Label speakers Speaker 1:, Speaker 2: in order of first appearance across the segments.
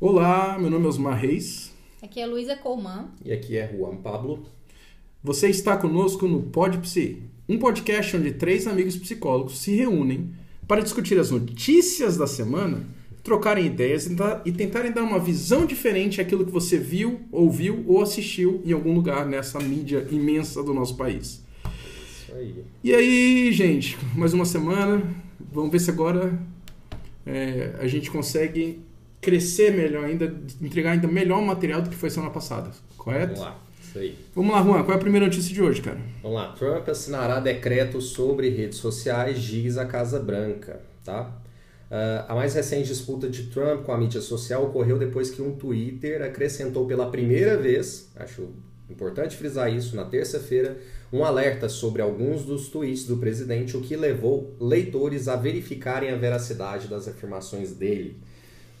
Speaker 1: Olá, meu nome é Osmar Reis.
Speaker 2: Aqui é Luísa Colman.
Speaker 3: E aqui é Juan Pablo.
Speaker 1: Você está conosco no Pod Psi, um podcast onde três amigos psicólogos se reúnem para discutir as notícias da semana, trocarem ideias e tentarem dar uma visão diferente àquilo que você viu, ouviu ou assistiu em algum lugar nessa mídia imensa do nosso país.
Speaker 3: Isso aí.
Speaker 1: E aí, gente, mais uma semana. Vamos ver se agora é, a gente consegue crescer melhor ainda, entregar ainda melhor material do que foi semana passada, correto?
Speaker 3: Vamos lá, isso aí.
Speaker 1: Vamos lá, Juan, qual é a primeira notícia de hoje, cara?
Speaker 3: Vamos lá. Trump assinará decreto sobre redes sociais, diz a Casa Branca, tá? Uh, a mais recente disputa de Trump com a mídia social ocorreu depois que um Twitter acrescentou pela primeira vez, acho importante frisar isso, na terça-feira, um alerta sobre alguns dos tweets do presidente, o que levou leitores a verificarem a veracidade das afirmações dele.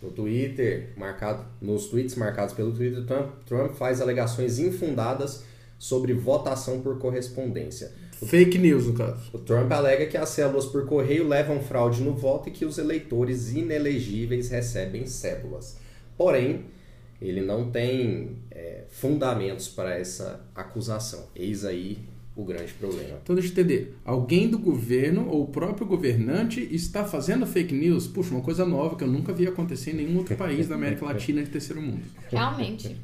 Speaker 3: No Twitter, marcado, nos tweets marcados pelo Twitter, Trump, Trump faz alegações infundadas sobre votação por correspondência.
Speaker 1: Fake news, no caso.
Speaker 3: O Trump alega que as células por correio levam fraude no voto e que os eleitores inelegíveis recebem cédulas. Porém, ele não tem é, fundamentos para essa acusação. Eis aí o grande problema.
Speaker 1: Então deixa eu entender. Alguém do governo ou o próprio governante está fazendo fake news? Puxa, uma coisa nova que eu nunca vi acontecer em nenhum outro país da América Latina de terceiro mundo.
Speaker 2: Realmente.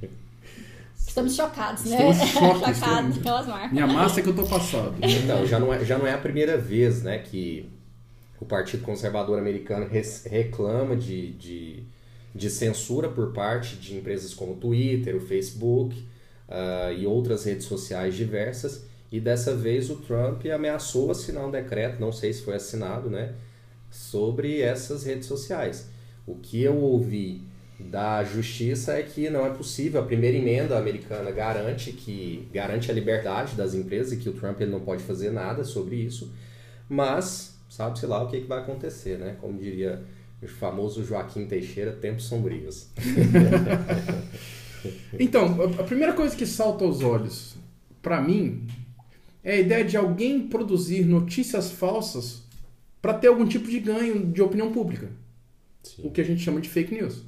Speaker 2: Estamos chocados, né?
Speaker 1: Estamos chocados.
Speaker 2: chocados pelas marcas.
Speaker 1: Minha massa é que eu tô passado.
Speaker 3: Então, já não é, já não é a primeira vez né, que o Partido Conservador Americano reclama de, de, de censura por parte de empresas como o Twitter, o Facebook uh, e outras redes sociais diversas. E dessa vez o Trump ameaçou assinar um decreto, não sei se foi assinado, né, sobre essas redes sociais. O que eu ouvi da justiça é que não é possível. A primeira emenda americana garante que garante a liberdade das empresas e que o Trump ele não pode fazer nada sobre isso. Mas sabe-se lá o que, que vai acontecer, né? Como diria o famoso Joaquim Teixeira, tempos sombrios.
Speaker 1: então, a primeira coisa que salta aos olhos, para mim, é a ideia de alguém produzir notícias falsas para ter algum tipo de ganho de opinião pública. Sim. O que a gente chama de fake news.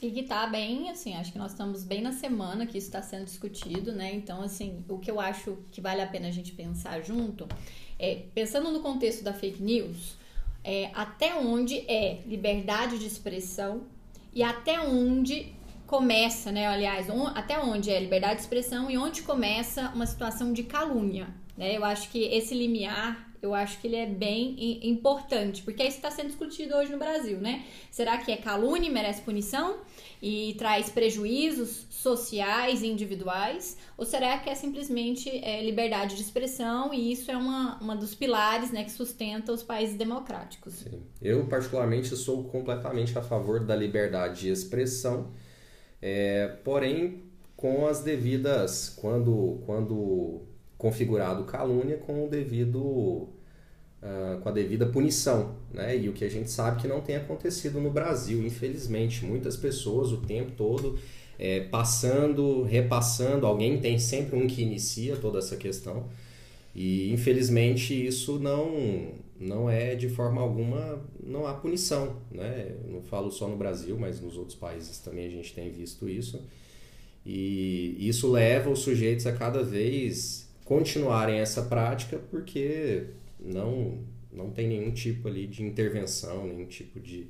Speaker 2: E que tá bem, assim, acho que nós estamos bem na semana que isso está sendo discutido, né? Então, assim, o que eu acho que vale a pena a gente pensar junto é, pensando no contexto da fake news, é, até onde é liberdade de expressão e até onde começa, né? Aliás, on, até onde é liberdade de expressão e onde começa uma situação de calúnia, né? Eu acho que esse limiar eu acho que ele é bem importante, porque isso está sendo discutido hoje no Brasil, né? Será que é calúnia e merece punição e traz prejuízos sociais e individuais? Ou será que é simplesmente é, liberdade de expressão e isso é uma, uma dos pilares né, que sustenta os países democráticos?
Speaker 3: Sim. Eu, particularmente, sou completamente a favor da liberdade de expressão é, porém, com as devidas, quando, quando configurado calúnia, com o devido, uh, com a devida punição, né? E o que a gente sabe que não tem acontecido no Brasil, infelizmente, muitas pessoas o tempo todo é, passando, repassando, alguém tem sempre um que inicia toda essa questão. E infelizmente isso não não é de forma alguma, não há punição, né? Não falo só no Brasil, mas nos outros países também a gente tem visto isso. E isso leva os sujeitos a cada vez continuarem essa prática porque não não tem nenhum tipo ali de intervenção, nenhum tipo de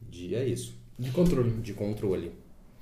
Speaker 3: de é isso,
Speaker 1: de controle,
Speaker 3: de controle.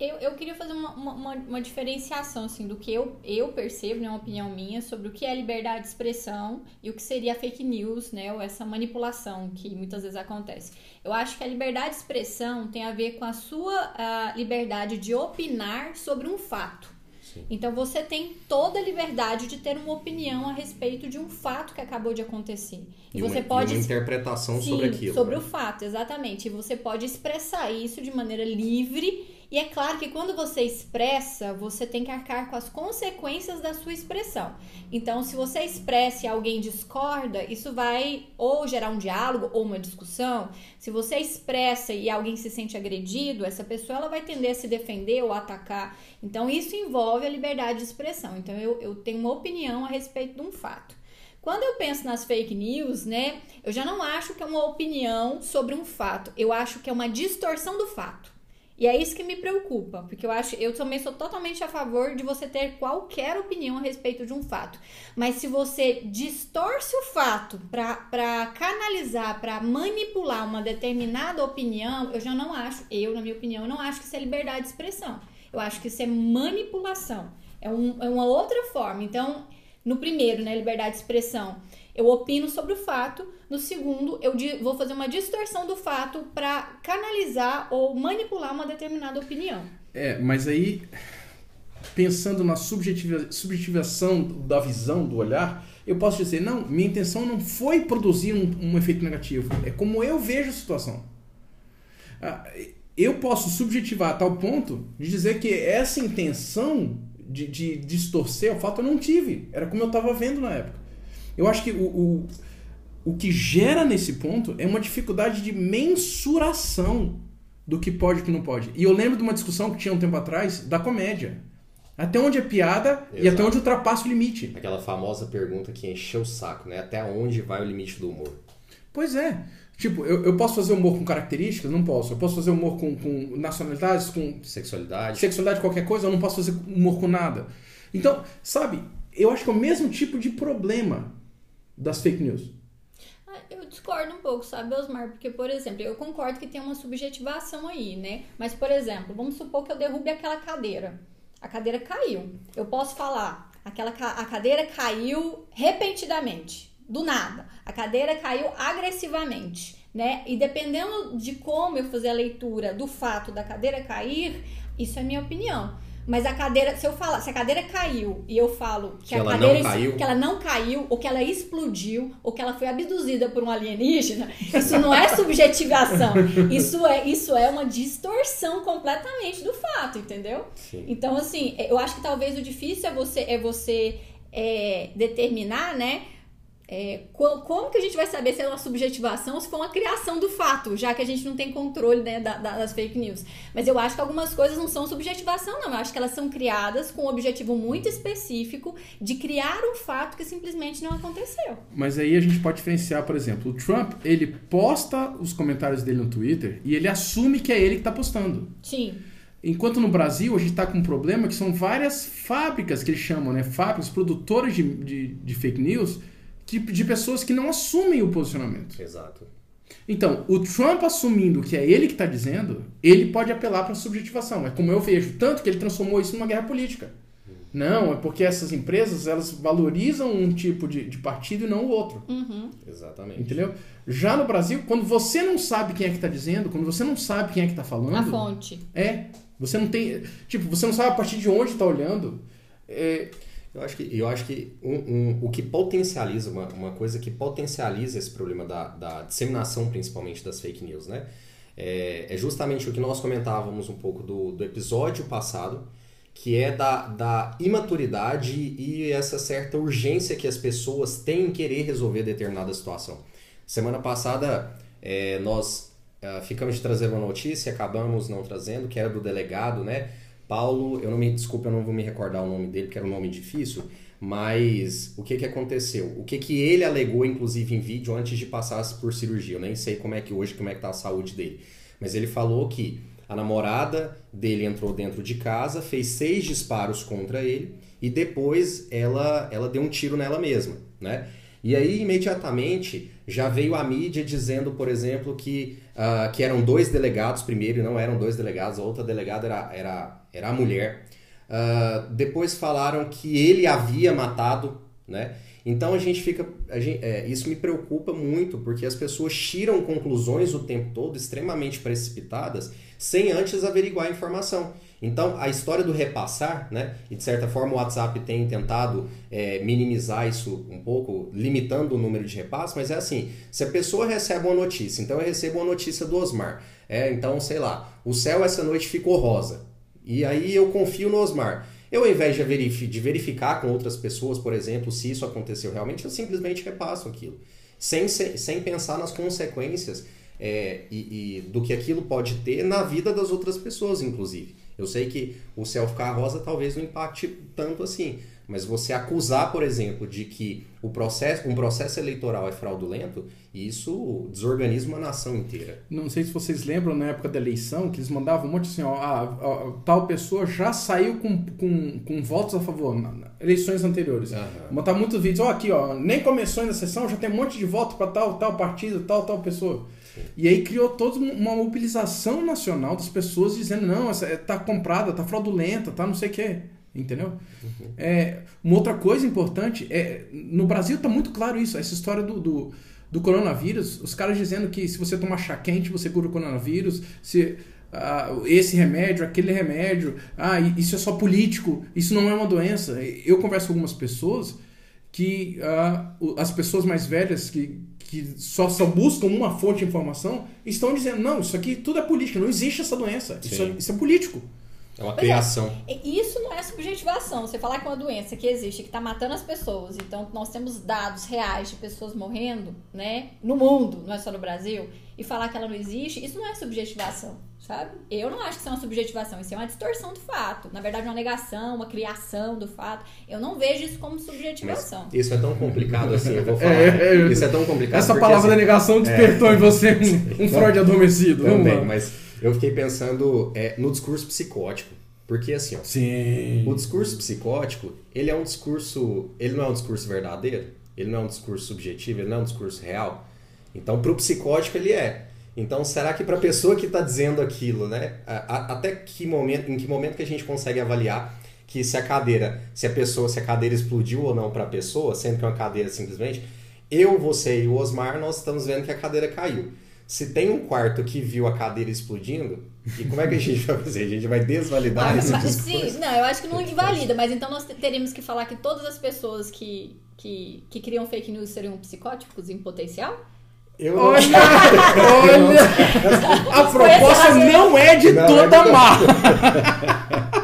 Speaker 2: Eu, eu queria fazer uma, uma, uma, diferenciação assim, do que eu, eu percebo, né, uma opinião minha, sobre o que é liberdade de expressão e o que seria fake news, né, ou essa manipulação que muitas vezes acontece. Eu acho que a liberdade de expressão tem a ver com a sua a liberdade de opinar sobre um fato. Sim. Então você tem toda a liberdade de ter uma opinião a respeito de um fato que acabou de acontecer.
Speaker 3: E, e você uma, pode e uma interpretação
Speaker 2: sim,
Speaker 3: sobre aquilo.
Speaker 2: Sobre
Speaker 3: né?
Speaker 2: o fato, exatamente. E você pode expressar isso de maneira livre e é claro que quando você expressa, você tem que arcar com as consequências da sua expressão. Então, se você expressa e alguém discorda, isso vai ou gerar um diálogo ou uma discussão. Se você expressa e alguém se sente agredido, essa pessoa ela vai tender a se defender ou atacar. Então, isso envolve a liberdade de expressão. Então, eu, eu tenho uma opinião a respeito de um fato. Quando eu penso nas fake news, né, eu já não acho que é uma opinião sobre um fato. Eu acho que é uma distorção do fato. E é isso que me preocupa, porque eu acho, eu também sou totalmente a favor de você ter qualquer opinião a respeito de um fato. Mas se você distorce o fato para canalizar, para manipular uma determinada opinião, eu já não acho, eu, na minha opinião, não acho que isso é liberdade de expressão. Eu acho que isso é manipulação. É, um, é uma outra forma. Então, no primeiro, né, liberdade de expressão, eu opino sobre o fato. No segundo, eu vou fazer uma distorção do fato para canalizar ou manipular uma determinada opinião.
Speaker 1: É, mas aí, pensando na subjetiva, subjetivação da visão, do olhar, eu posso dizer, não, minha intenção não foi produzir um, um efeito negativo. É como eu vejo a situação. Ah, eu posso subjetivar a tal ponto de dizer que essa intenção de, de distorcer o fato eu não tive. Era como eu estava vendo na época. Eu acho que o, o, o que gera nesse ponto é uma dificuldade de mensuração do que pode e que não pode. E eu lembro de uma discussão que tinha um tempo atrás da comédia. Até onde é piada Exato. e até onde ultrapassa o limite.
Speaker 3: Aquela famosa pergunta que encheu o saco, né? Até onde vai o limite do humor?
Speaker 1: Pois é. Tipo, eu, eu posso fazer humor com características? Não posso. Eu posso fazer humor com, com nacionalidades, com.
Speaker 3: Sexualidade.
Speaker 1: Sexualidade, qualquer coisa, eu não posso fazer humor com nada. Então, sabe, eu acho que é o mesmo tipo de problema das fake news.
Speaker 2: Ah, eu discordo um pouco, sabe, Osmar? Porque, por exemplo, eu concordo que tem uma subjetivação aí, né? Mas, por exemplo, vamos supor que eu derrube aquela cadeira. A cadeira caiu. Eu posso falar, aquela a cadeira caiu repentinamente, do nada. A cadeira caiu agressivamente, né? E dependendo de como eu fazer a leitura do fato da cadeira cair, isso é minha opinião. Mas a cadeira, se eu falar, se a cadeira caiu e eu falo que, que a cadeira que ela não caiu, ou que ela explodiu, ou que ela foi abduzida por um alienígena, isso não é subjetivação. Isso é, isso é uma distorção completamente do fato, entendeu? Sim. Então, assim, eu acho que talvez o difícil é você, é você é, determinar, né? É, como que a gente vai saber se é uma subjetivação ou se foi uma criação do fato, já que a gente não tem controle né, da, da, das fake news? Mas eu acho que algumas coisas não são subjetivação, não. Eu acho que elas são criadas com um objetivo muito específico de criar um fato que simplesmente não aconteceu.
Speaker 1: Mas aí a gente pode diferenciar, por exemplo, o Trump, ele posta os comentários dele no Twitter e ele assume que é ele que está postando.
Speaker 2: Sim.
Speaker 1: Enquanto no Brasil a gente está com um problema que são várias fábricas que eles chamam, né? Fábricas, produtoras de, de, de fake news tipo de pessoas que não assumem o posicionamento.
Speaker 3: Exato.
Speaker 1: Então, o Trump assumindo que é ele que está dizendo, ele pode apelar para a subjetivação. É como eu vejo, tanto que ele transformou isso numa guerra política. Não, é porque essas empresas elas valorizam um tipo de, de partido e não o outro.
Speaker 2: Uhum.
Speaker 3: Exatamente.
Speaker 1: Entendeu? Já no Brasil, quando você não sabe quem é que está dizendo, quando você não sabe quem é que está falando.
Speaker 2: A fonte.
Speaker 1: É. Você não tem. Tipo, você não sabe a partir de onde está olhando. É,
Speaker 3: eu acho que, eu acho que um, um, o que potencializa, uma, uma coisa que potencializa esse problema da, da disseminação, principalmente das fake news, né? É, é, justamente o que nós comentávamos um pouco do, do episódio passado, que é da, da imaturidade e essa certa urgência que as pessoas têm em querer resolver determinada situação. Semana passada, é, nós é, ficamos de trazer uma notícia, acabamos não trazendo, que era do delegado, né? Paulo, eu não me desculpa, eu não vou me recordar o nome dele, porque era um nome difícil, mas o que que aconteceu? O que que ele alegou, inclusive em vídeo, antes de passar por cirurgia? Eu nem sei como é que hoje, como é que tá a saúde dele. Mas ele falou que a namorada dele entrou dentro de casa, fez seis disparos contra ele e depois ela, ela deu um tiro nela mesma, né? E aí, imediatamente, já veio a mídia dizendo, por exemplo, que, uh, que eram dois delegados primeiro, e não eram dois delegados, a outra delegada era, era, era a mulher. Uh, depois falaram que ele havia matado, né? Então a gente fica. A gente, é, isso me preocupa muito, porque as pessoas tiram conclusões o tempo todo extremamente precipitadas, sem antes averiguar a informação. Então, a história do repassar, né? E de certa forma o WhatsApp tem tentado é, minimizar isso um pouco, limitando o número de repasses, mas é assim: se a pessoa recebe uma notícia, então eu recebo uma notícia do Osmar, é, então sei lá, o céu essa noite ficou rosa, e aí eu confio no Osmar. Eu, ao invés de, verifi de verificar com outras pessoas, por exemplo, se isso aconteceu realmente, eu simplesmente repasso aquilo, sem, sem pensar nas consequências é, e, e do que aquilo pode ter na vida das outras pessoas, inclusive. Eu sei que o céu ficar rosa talvez não impacte tanto assim, Mas você acusar, por exemplo, de que o processo, um processo eleitoral é fraudulento, isso desorganiza uma nação inteira.
Speaker 1: Não sei se vocês lembram na época da eleição que eles mandavam um monte assim, ó, a, a, tal pessoa já saiu com, com, com votos a favor, na, na, eleições anteriores. Uhum. Montar muitos vídeos, ó, aqui, ó, nem começou ainda a sessão, já tem um monte de voto para tal, tal partido, tal, tal pessoa. Sim. E aí criou toda uma mobilização nacional das pessoas dizendo, não, essa, é, tá comprada, tá fraudulenta, tá não sei o quê. Entendeu? Uhum. É, uma outra coisa importante é no Brasil está muito claro isso, essa história do, do, do, coronavírus, os caras dizendo que se você tomar chá quente você cura o coronavírus, se ah, esse remédio, aquele remédio, ah, isso é só político, isso não é uma doença. Eu converso com algumas pessoas que ah, as pessoas mais velhas que, que só, só buscam uma fonte de informação estão dizendo não, isso aqui tudo é política, não existe essa doença, isso é, isso é político.
Speaker 3: É uma criação.
Speaker 2: É, isso não é subjetivação. Você falar que é uma doença que existe, que está matando as pessoas, então nós temos dados reais de pessoas morrendo, né? No mundo, não é só no Brasil, e falar que ela não existe, isso não é subjetivação, sabe? Eu não acho que isso é uma subjetivação, isso é uma distorção do fato. Na verdade, uma negação, uma criação do fato. Eu não vejo isso como subjetivação.
Speaker 3: Mas isso é tão complicado assim, eu vou falar. É, é, isso é tão complicado.
Speaker 1: Essa porque, palavra assim, da negação despertou é, em você um, um Freud adormecido.
Speaker 3: Também, mas eu fiquei pensando é, no discurso psicótico. Porque assim, ó,
Speaker 1: Sim.
Speaker 3: o discurso psicótico, ele é um discurso, ele não é um discurso verdadeiro, ele não é um discurso subjetivo, ele não é um discurso real. Então, para o psicótico ele é. Então, será que para a pessoa que está dizendo aquilo, né, até que momento, em que momento que a gente consegue avaliar que se a cadeira, se a pessoa, se a cadeira explodiu ou não para a pessoa, sendo que é uma cadeira simplesmente, eu, você e o Osmar, nós estamos vendo que a cadeira caiu. Se tem um quarto que viu a cadeira explodindo, e como é que a gente vai fazer? A gente vai desvalidar ah, esse
Speaker 2: Sim, não, eu acho que não invalida, mas então nós teríamos que falar que todas as pessoas que, que, que criam fake news seriam psicóticos em potencial?
Speaker 1: Eu olha, olha, a proposta não é de não toda é má.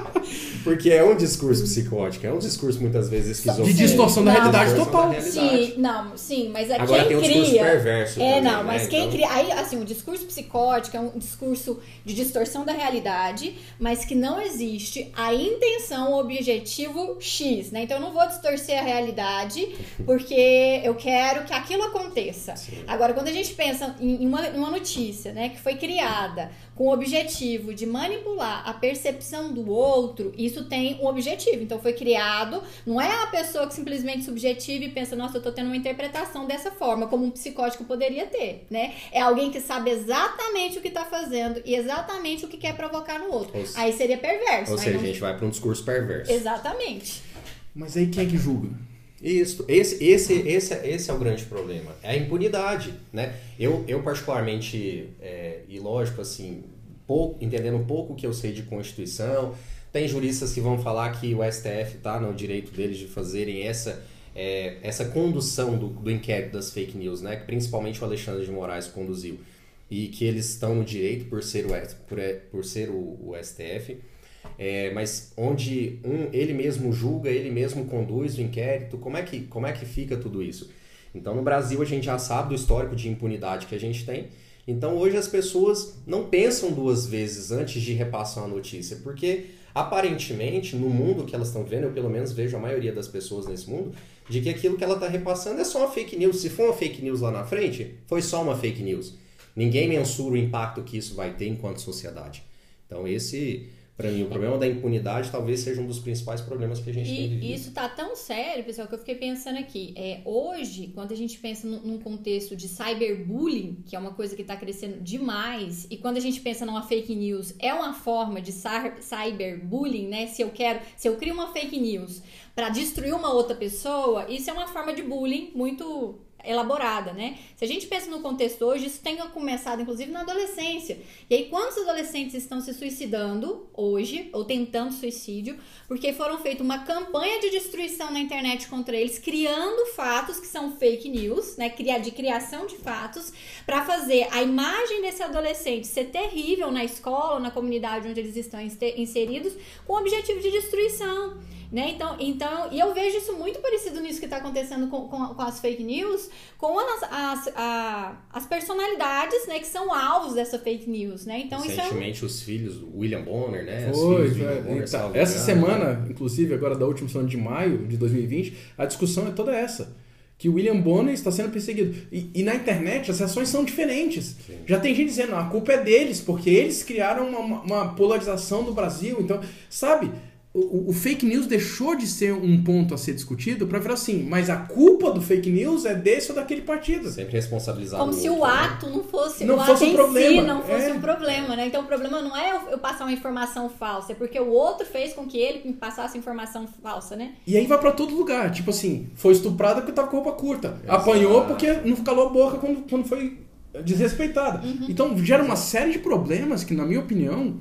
Speaker 3: Porque é um discurso psicótico, é um discurso muitas vezes esquizofrênico.
Speaker 1: De distorção da não, realidade total. Da
Speaker 2: realidade. Sim, não, sim, mas é
Speaker 3: Agora
Speaker 2: quem
Speaker 3: tem um
Speaker 2: cria.
Speaker 3: discurso perverso.
Speaker 2: É,
Speaker 3: também,
Speaker 2: não, mas
Speaker 3: né?
Speaker 2: quem
Speaker 3: então...
Speaker 2: cria. Aí, assim, o discurso psicótico é um discurso de distorção da realidade, mas que não existe a intenção, o objetivo X, né? Então eu não vou distorcer a realidade porque eu quero que aquilo aconteça. Sim. Agora, quando a gente pensa em uma, uma notícia, né, que foi criada com o objetivo de manipular a percepção do outro, isso tem um objetivo. Então foi criado, não é a pessoa que simplesmente subjetiva e pensa, nossa, eu tô tendo uma interpretação dessa forma, como um psicótico poderia ter, né? É alguém que sabe exatamente o que tá fazendo e exatamente o que quer provocar no outro. Ou aí seria perverso.
Speaker 3: Ou seja,
Speaker 2: não...
Speaker 3: a gente vai para um discurso perverso.
Speaker 2: Exatamente.
Speaker 1: Mas aí quem é que julga?
Speaker 3: Isso, esse, esse, esse, esse é o grande problema, é a impunidade, né? Eu, eu particularmente, é, e lógico, assim, pouco, entendendo um pouco o que eu sei de Constituição, tem juristas que vão falar que o STF está no direito deles de fazerem essa, é, essa condução do, do inquérito das fake news, né? Que principalmente o Alexandre de Moraes conduziu, e que eles estão no direito por ser o, por, por ser o, o STF é, mas onde um, ele mesmo julga, ele mesmo conduz o inquérito, como é, que, como é que fica tudo isso? Então, no Brasil, a gente já sabe do histórico de impunidade que a gente tem. Então, hoje as pessoas não pensam duas vezes antes de repassar uma notícia, porque aparentemente, no mundo que elas estão vendo, eu pelo menos vejo a maioria das pessoas nesse mundo, de que aquilo que ela está repassando é só uma fake news. Se for uma fake news lá na frente, foi só uma fake news. Ninguém mensura o impacto que isso vai ter enquanto sociedade. Então, esse para mim, o problema da impunidade talvez seja um dos principais problemas que a gente
Speaker 2: e
Speaker 3: tem vivido.
Speaker 2: Isso tá tão sério, pessoal, que eu fiquei pensando aqui. É, hoje, quando a gente pensa num contexto de cyberbullying, que é uma coisa que está crescendo demais, e quando a gente pensa numa fake news, é uma forma de cyberbullying, né? Se eu quero, se eu crio uma fake news para destruir uma outra pessoa, isso é uma forma de bullying muito elaborada, né? Se a gente pensa no contexto hoje, isso tem começado inclusive na adolescência. E aí, quantos adolescentes estão se suicidando hoje, ou tentando suicídio, porque foram feita uma campanha de destruição na internet contra eles, criando fatos que são fake news, né? De criação de fatos, para fazer a imagem desse adolescente ser terrível na escola, na comunidade onde eles estão inseridos, com o objetivo de destruição. Né? Então, então, e eu vejo isso muito parecido nisso que está acontecendo com, com, com, as fake news, com as, as, a, as personalidades né, que são alvos dessa fake news. Né? Então,
Speaker 3: Recentemente,
Speaker 2: isso
Speaker 3: é um... os filhos do William Bonner, né?
Speaker 1: Foi, Bonner, tá. Essa semana, inclusive, agora da última semana de maio de 2020, a discussão é toda essa que o William Bonner está sendo perseguido. E, e na internet as reações são diferentes. Sim. Já tem gente dizendo, a culpa é deles, porque eles criaram uma, uma polarização do Brasil. Então, sabe, o, o, fake news deixou de ser um ponto a ser discutido para virar assim, mas a culpa do fake news é desse ou daquele partido.
Speaker 3: Sempre responsabilizar
Speaker 2: Como
Speaker 3: o
Speaker 2: se
Speaker 3: outro,
Speaker 2: o ato né? não fosse
Speaker 1: não
Speaker 2: o
Speaker 1: fosse
Speaker 2: ato
Speaker 1: um problema.
Speaker 2: Si não fosse
Speaker 1: é.
Speaker 2: um problema, né? Então o problema não é eu passar uma informação falsa, é porque o outro fez com que ele me passasse informação falsa, né?
Speaker 1: E aí vai para todo lugar, tipo assim, foi estuprada porque tava com roupa curta, Exato. apanhou porque não calou a boca quando, quando foi desrespeitada. Uhum. Então gera uma série de problemas que, na minha opinião,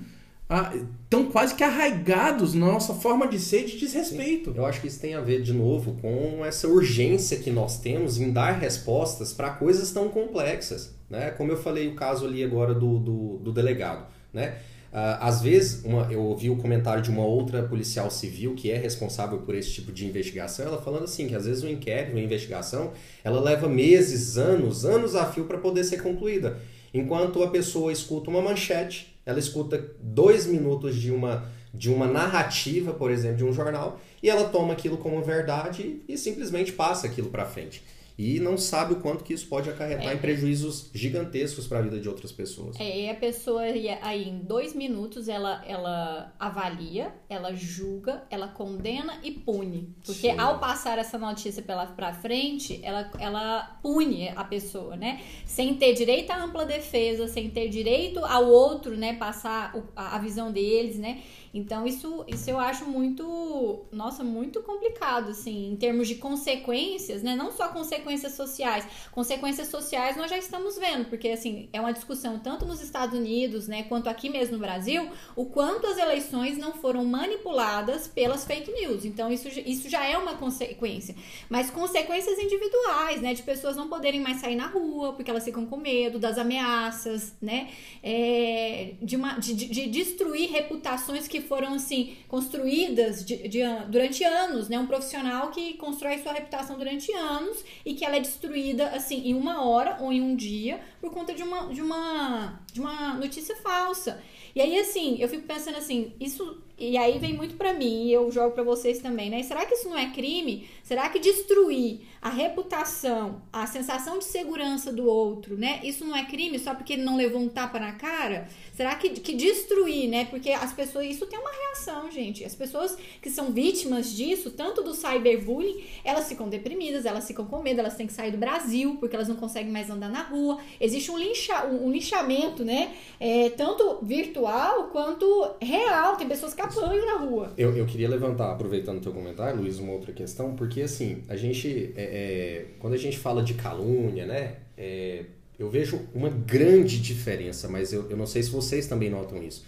Speaker 1: estão quase que arraigados na nossa forma de ser de desrespeito.
Speaker 3: Sim. Eu acho que isso tem a ver, de novo, com essa urgência que nós temos em dar respostas para coisas tão complexas. Né? Como eu falei o caso ali agora do, do, do delegado. Né? Uh, às vezes, uma, eu ouvi o comentário de uma outra policial civil que é responsável por esse tipo de investigação, ela falando assim, que às vezes o inquérito, a investigação, ela leva meses, anos, anos a fio para poder ser concluída. Enquanto a pessoa escuta uma manchete ela escuta dois minutos de uma, de uma narrativa, por exemplo, de um jornal, e ela toma aquilo como verdade e simplesmente passa aquilo para frente e não sabe o quanto que isso pode acarretar é. em prejuízos gigantescos para a vida de outras pessoas.
Speaker 2: É, e a pessoa aí em dois minutos ela, ela avalia, ela julga, ela condena e pune. Porque Sim. ao passar essa notícia pela para frente, ela, ela pune a pessoa, né? Sem ter direito à ampla defesa, sem ter direito ao outro, né? Passar a, a visão deles, né? Então, isso, isso eu acho muito, nossa, muito complicado, assim, em termos de consequências, né? Não só consequências sociais. Consequências sociais nós já estamos vendo, porque, assim, é uma discussão tanto nos Estados Unidos, né, quanto aqui mesmo no Brasil, o quanto as eleições não foram manipuladas pelas fake news. Então, isso, isso já é uma consequência. Mas consequências individuais, né, de pessoas não poderem mais sair na rua, porque elas ficam com medo das ameaças, né, é, de, uma, de, de destruir reputações que foram assim construídas de, de, durante anos, né? Um profissional que constrói sua reputação durante anos e que ela é destruída assim em uma hora ou em um dia por conta de uma de uma de uma notícia falsa. E aí assim, eu fico pensando assim, isso e aí vem muito para mim e eu jogo para vocês também, né? Será que isso não é crime? Será que destruir a reputação, a sensação de segurança do outro, né? Isso não é crime só porque ele não levou um tapa na cara? Será que, que destruir, né? Porque as pessoas, isso tem uma reação, gente. As pessoas que são vítimas disso, tanto do cyberbullying, elas ficam deprimidas, elas ficam com medo, elas têm que sair do Brasil porque elas não conseguem mais andar na rua. Existe um, lincha, um, um linchamento, né? É, tanto virtual quanto real. Tem pessoas que na rua.
Speaker 3: Eu, eu queria levantar, aproveitando o teu comentário, Luiz, uma outra questão, porque assim, a gente, é, é, quando a gente fala de calúnia, né? É, eu vejo uma grande diferença, mas eu, eu não sei se vocês também notam isso.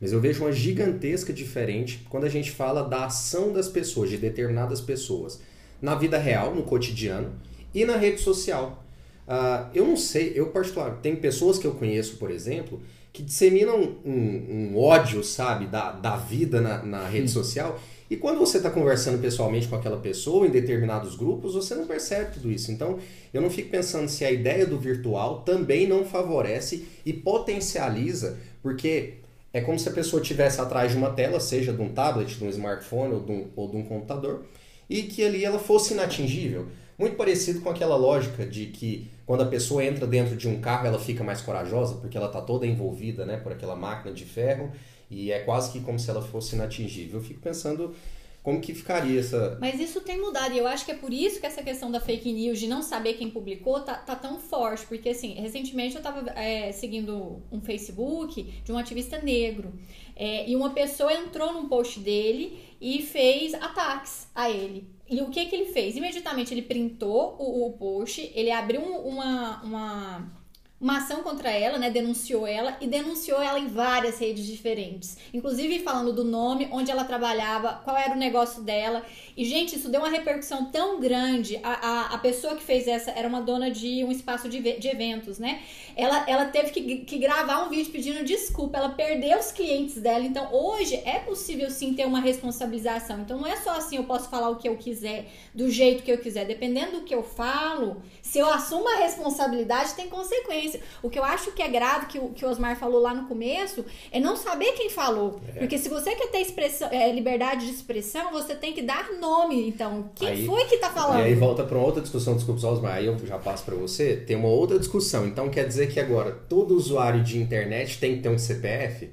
Speaker 3: Mas eu vejo uma gigantesca diferença quando a gente fala da ação das pessoas, de determinadas pessoas, na vida real, no cotidiano e na rede social. Uh, eu não sei, eu particular, tem pessoas que eu conheço, por exemplo, que disseminam um, um ódio, sabe, da, da vida na, na rede social e quando você está conversando pessoalmente com aquela pessoa em determinados grupos, você não percebe tudo isso. Então, eu não fico pensando se a ideia do virtual também não favorece e potencializa, porque é como se a pessoa estivesse atrás de uma tela, seja de um tablet, de um smartphone ou de um, ou de um computador, e que ali ela fosse inatingível. Muito parecido com aquela lógica de que quando a pessoa entra dentro de um carro, ela fica mais corajosa, porque ela está toda envolvida né, por aquela máquina de ferro e é quase que como se ela fosse inatingível. Eu fico pensando como que ficaria essa.
Speaker 2: Mas isso tem mudado e eu acho que é por isso que essa questão da fake news, de não saber quem publicou, tá, tá tão forte. Porque, assim, recentemente eu tava é, seguindo um Facebook de um ativista negro é, e uma pessoa entrou num post dele e fez ataques a ele. E o que que ele fez? Imediatamente ele printou o, o post, ele abriu uma, uma uma ação contra ela, né? Denunciou ela e denunciou ela em várias redes diferentes. Inclusive falando do nome, onde ela trabalhava, qual era o negócio dela. E, gente, isso deu uma repercussão tão grande. A, a, a pessoa que fez essa era uma dona de um espaço de, de eventos, né? Ela, ela teve que, que gravar um vídeo pedindo desculpa. Ela perdeu os clientes dela. Então, hoje é possível sim ter uma responsabilização. Então, não é só assim eu posso falar o que eu quiser, do jeito que eu quiser. Dependendo do que eu falo, se eu assumo a responsabilidade, tem consequência. O que eu acho que é grave, que o que o Osmar falou lá no começo, é não saber quem falou. É. Porque se você quer ter expressão, é, liberdade de expressão, você tem que dar nome. Então, quem aí, foi que tá falando?
Speaker 3: E aí volta para uma outra discussão, desculpa, Osmar, aí eu já passo para você. Tem uma outra discussão. Então, quer dizer que agora todo usuário de internet tem que ter um CPF?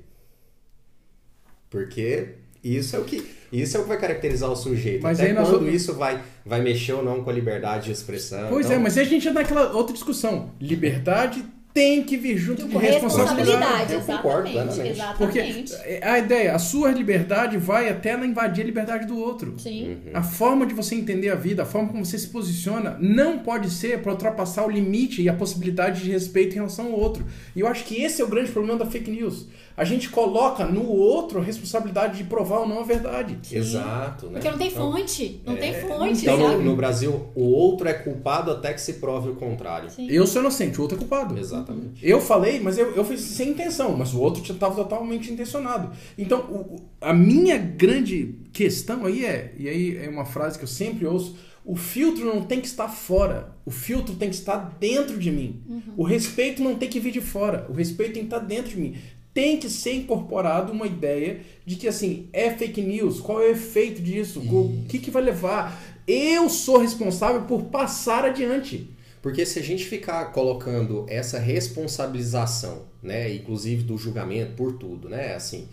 Speaker 3: Porque isso é o que isso é o que vai caracterizar o sujeito. Mas Até quando nós... isso vai, vai mexer ou não com a liberdade de expressão.
Speaker 1: Pois então... é, mas aí a gente entra naquela outra discussão. Liberdade tem que vir junto com responsabilidade.
Speaker 2: Eu concordo plenamente.
Speaker 1: Porque a ideia, a sua liberdade vai até invadir a liberdade do outro.
Speaker 2: Sim.
Speaker 1: Uhum. A forma de você entender a vida, a forma como você se posiciona, não pode ser para ultrapassar o limite e a possibilidade de respeito em relação ao outro. E eu acho que esse é o grande problema da fake news a gente coloca no outro a responsabilidade de provar ou não a verdade.
Speaker 3: Sim. Exato, né?
Speaker 2: Porque não tem então, fonte. Não é... tem fonte.
Speaker 3: Então, no, no, Brasil, o outro é culpado até que se prove o contrário.
Speaker 1: Sim. Eu sou inocente, o outro é culpado.
Speaker 3: Exatamente.
Speaker 1: Eu falei, mas eu, eu fiz sem intenção, mas o outro estava totalmente intencionado. Então, o, a minha grande questão aí é, e aí é uma frase que eu sempre ouço, o filtro não tem que estar fora, o filtro tem que estar dentro de mim. Uhum. O respeito não tem que vir de fora, o respeito tem que estar dentro de mim tem que ser incorporado uma ideia de que assim é fake news, qual é o efeito disso, o que, que vai levar. Eu sou responsável por passar adiante.
Speaker 3: Porque se a gente ficar colocando essa responsabilização, né, inclusive do julgamento por tudo, né, assim,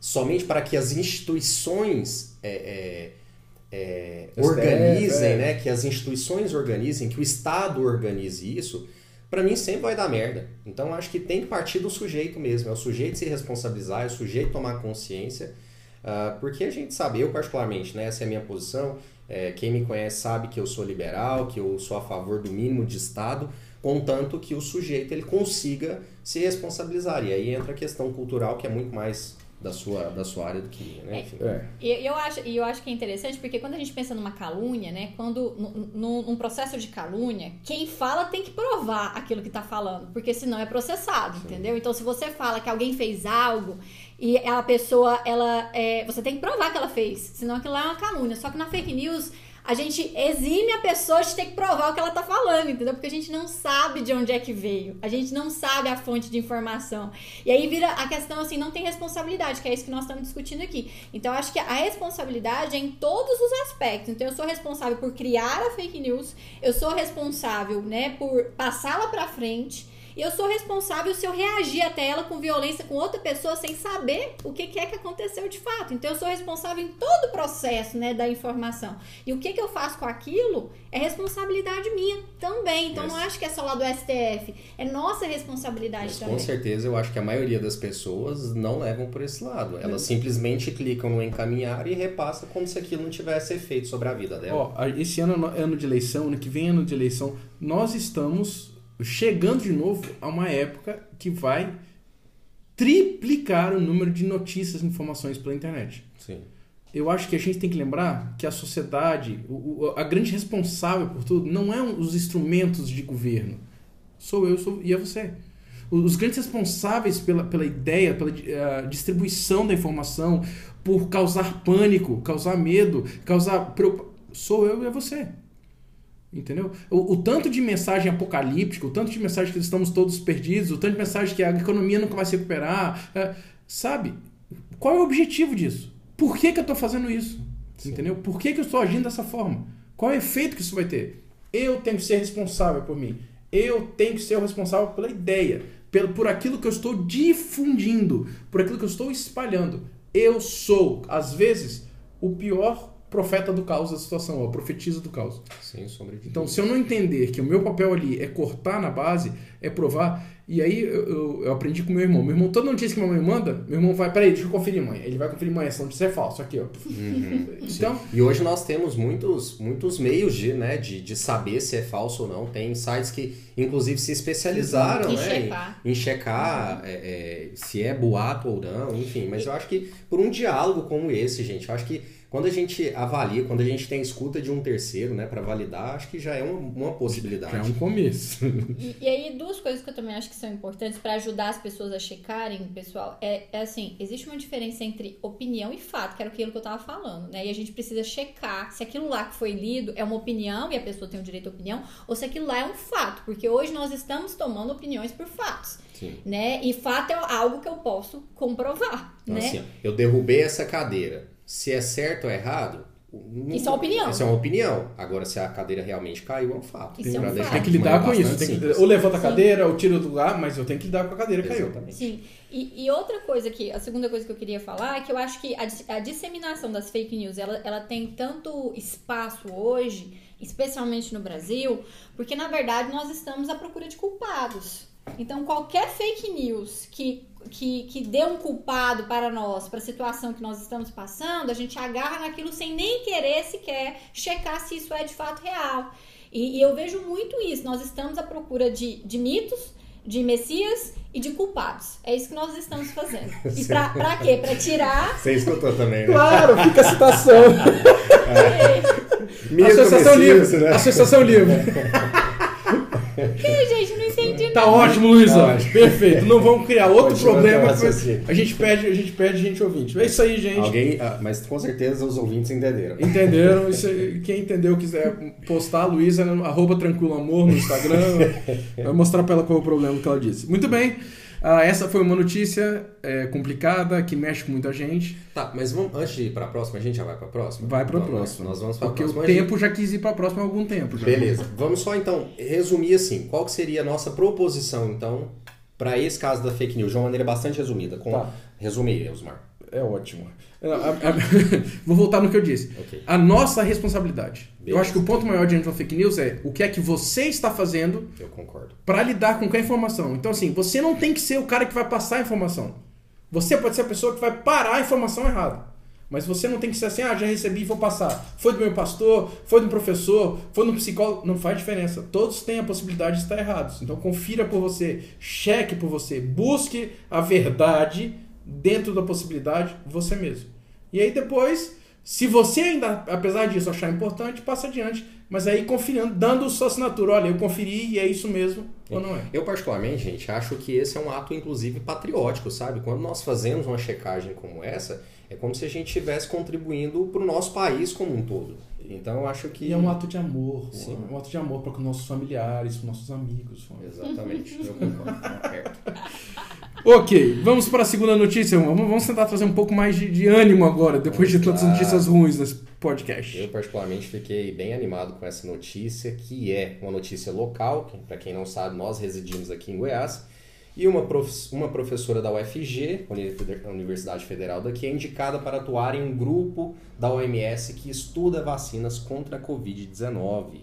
Speaker 3: somente para que as instituições é, é, é, organizem, é. né, que as instituições organizem, que o Estado organize isso, para mim sempre vai dar merda. Então acho que tem que partir do sujeito mesmo. É o sujeito se responsabilizar, é o sujeito tomar consciência. Uh, porque a gente sabe, eu particularmente, né, essa é a minha posição. É, quem me conhece sabe que eu sou liberal, que eu sou a favor do mínimo de Estado, contanto que o sujeito ele consiga se responsabilizar. E aí entra a questão cultural, que é muito mais da sua, da sua área do que minha, né? Enfim.
Speaker 2: É. E eu acho, eu acho que é interessante porque quando a gente pensa numa calúnia, né? Quando num, processo de calúnia, quem fala tem que provar aquilo que está falando, porque senão é processado, Sim. entendeu? Então, se você fala que alguém fez algo e a pessoa, ela, é, você tem que provar que ela fez, senão aquilo é uma calúnia. Só que na fake news a gente exime a pessoa de ter que provar o que ela tá falando, entendeu? Porque a gente não sabe de onde é que veio. A gente não sabe a fonte de informação. E aí vira a questão assim, não tem responsabilidade, que é isso que nós estamos discutindo aqui. Então acho que a responsabilidade é em todos os aspectos. Então eu sou responsável por criar a fake news, eu sou responsável, né, por passá-la para frente eu sou responsável se eu reagir até ela com violência com outra pessoa sem saber o que, é que aconteceu de fato. Então eu sou responsável em todo o processo né, da informação. E o que, que eu faço com aquilo é responsabilidade minha também. Então não acho que é só lá do STF, é nossa responsabilidade Mas, também.
Speaker 3: Com certeza eu acho que a maioria das pessoas não levam por esse lado. Elas hum. simplesmente clicam no encaminhar e repassam como se aquilo não tivesse efeito sobre a vida dela.
Speaker 1: Ó, esse ano é ano de eleição, ano que vem é ano de eleição, nós estamos chegando de novo a uma época que vai triplicar o número de notícias e informações pela internet.
Speaker 3: Sim.
Speaker 1: Eu acho que a gente tem que lembrar que a sociedade, o, a grande responsável por tudo, não é os instrumentos de governo. Sou eu sou, e é você. Os grandes responsáveis pela, pela ideia, pela uh, distribuição da informação, por causar pânico, causar medo, causar preocupação, sou eu e é você. Entendeu? O, o, tanto de mensagem apocalíptica, o tanto de mensagem que estamos todos perdidos, o tanto de mensagem que a economia nunca vai se recuperar, é, sabe? Qual é o objetivo disso? Por que, que eu estou fazendo isso? Sim. Entendeu? Por que, que eu estou agindo dessa forma? Qual é o efeito que isso vai ter? Eu tenho que ser responsável por mim. Eu tenho que ser o responsável pela ideia, pelo, por aquilo que eu estou difundindo, por aquilo que eu estou espalhando. Eu sou, às vezes, o pior profeta do caos da situação, ó, profetiza do caos.
Speaker 3: Sem sombra de
Speaker 1: Então, se eu não entender que o meu papel ali é cortar na base, é provar, e aí eu, eu- eu aprendi com meu irmão. Meu irmão, toda notícia que minha mãe manda, meu irmão vai, peraí, deixa eu conferir, mãe. Ele vai conferir, mãe, essa notícia é falsa, aqui, ó. Então,
Speaker 3: E hoje nós temos muitos, muitos meios de, né, de, de saber se é falso ou não. Tem sites que, inclusive, se especializaram
Speaker 2: Em
Speaker 3: né,
Speaker 2: checar.
Speaker 3: em, em checar é, é, se é boato ou não, enfim. Mas eu acho que por um diálogo como esse, gente, eu acho que quando a gente avalia, quando a gente tem a escuta de um terceiro, né, para validar, acho que já é uma, uma possibilidade.
Speaker 1: já é um começo.
Speaker 2: E, e aí, duas coisas que eu também acho que são importantes para ajudar as pessoas a checarem, pessoal, é, é assim, existe uma diferença entre opinião e fato, que era aquilo que eu tava falando, né? E a gente precisa checar se aquilo lá que foi lido é uma opinião e a pessoa tem o direito à opinião, ou se aquilo lá é um fato, porque hoje nós estamos tomando opiniões por fatos,
Speaker 3: Sim.
Speaker 2: né? E fato é algo que eu posso comprovar,
Speaker 3: Então,
Speaker 2: né?
Speaker 3: assim, ó, eu derrubei essa cadeira. Se é certo ou errado. não-
Speaker 2: Isso é uma opinião.
Speaker 3: Isso é uma opinião. Agora, se a cadeira realmente caiu, é um fato.
Speaker 2: Isso é um fato.
Speaker 1: Tem que lidar com isso. que, ou levanta a
Speaker 2: Sim.
Speaker 1: cadeira, ou tira do lugar, mas eu tenho que lidar com a cadeira que caiu.
Speaker 3: Exatamente.
Speaker 2: Sim. E, e outra coisa que, a segunda coisa que eu queria falar é que eu acho que a, a disseminação das fake news, ela, ela tem tanto espaço hoje, especialmente no Brasil, porque na verdade nós estamos à procura de culpados. Então qualquer fake news que, que, que dê um culpado para nós, para a situação que nós estamos passando, a gente agarra naquilo sem nem querer sequer checar se isso é de fato real. E, e eu vejo muito isso. Nós estamos à procura de, de mitos, de messias e de culpados. É isso que nós estamos fazendo. E pra, pra quê? Pra tirar.
Speaker 3: Você escutou também, né?
Speaker 1: Claro, fica a citação.
Speaker 3: Mito,
Speaker 1: Associação
Speaker 3: Messias,
Speaker 1: Livre.
Speaker 3: né?
Speaker 1: Associação Livre.
Speaker 2: Ih, gente, não entendi
Speaker 1: Tá ótimo, Luísa.
Speaker 3: Tá.
Speaker 1: Perfeito. Não vamos criar outro problema. A gente perde, a gente perde gente ouvinte. É isso aí, gente.
Speaker 3: Alguém, ah, mas com certeza os ouvintes entenderam.
Speaker 1: Entenderam? Isso quem entendeu quiser postar, a Luísa, arroba tranquilo amor no Instagram, vai mostrar pra ela qual é o problema que ela disse. Muito bem. Ah, essa foi uma notícia é, complicada que mexe com muita gente.
Speaker 3: Tá, mas vamos, antes de ir pra próxima, a gente já vai pra próxima?
Speaker 1: Vai pra
Speaker 3: Vamos, né?
Speaker 1: próxima.
Speaker 3: Nós vamos pra
Speaker 1: Porque
Speaker 3: próxima.
Speaker 1: o
Speaker 3: A gente-
Speaker 1: tempo já quis ir pra próxima há algum tempo. Já.
Speaker 3: Beleza. Vamos só então resumir assim. Qual que seria a nossa proposição então para esse caso da fake news de uma maneira bastante resumida? Com...
Speaker 1: Tá.
Speaker 3: Resumir, Osmar.
Speaker 1: É ótimo. A- a- a- Vou voltar no que eu disse.
Speaker 3: Ok.
Speaker 1: A nossa responsabilidade. Eu
Speaker 3: Beleza.
Speaker 1: acho que o ponto maior diante de uma fake news é o que é que você está fazendo
Speaker 3: Eu concordo.
Speaker 1: para lidar com qualquer informação. Então, assim, você não tem que ser o cara que vai passar a informação. Você pode ser a pessoa que vai parar a informação errada. Mas você não tem que ser assim, ah, já recebi e vou passar. Foi do meu pastor, foi do professor, foi do psicólogo. Não faz diferença. Todos têm a possibilidade de estar errados. Então confira por você, cheque por você, busque a verdade dentro da possibilidade você mesmo. E aí depois, se você ainda, apesar disso, achar importante, passa adiante. Mas aí confiando, dando sua assinatura. Olha, eu conferi e é isso mesmo ou não é.
Speaker 3: Eu, particularmente, gente, acho que esse é um ato, inclusive, patriótico, sabe? Quando nós fazemos uma checagem como essa, é como se a gente estivesse contribuindo para o nosso país como um todo. Então, eu acho que.
Speaker 1: E é um ato de amor,
Speaker 3: Sim.
Speaker 1: um ato de amor para com nossos familiares, com nossos amigos.
Speaker 3: Exatamente, eu concordo.
Speaker 1: Ok, vamos para a segunda notícia. Vamos, vamos tentar trazer um pouco mais de, de ânimo agora, depois de tantas
Speaker 3: Vamos lá.
Speaker 1: notícias ruins nesse podcast.
Speaker 3: Eu, particularmente, fiquei bem animado com essa notícia, que é uma notícia local. Para quem não sabe, nós residimos aqui em Goiás. E uma, prof- uma professora da UFG, Uni- Universidade Federal daqui, é indicada para atuar em um grupo da OMS que estuda vacinas contra a Covid-19.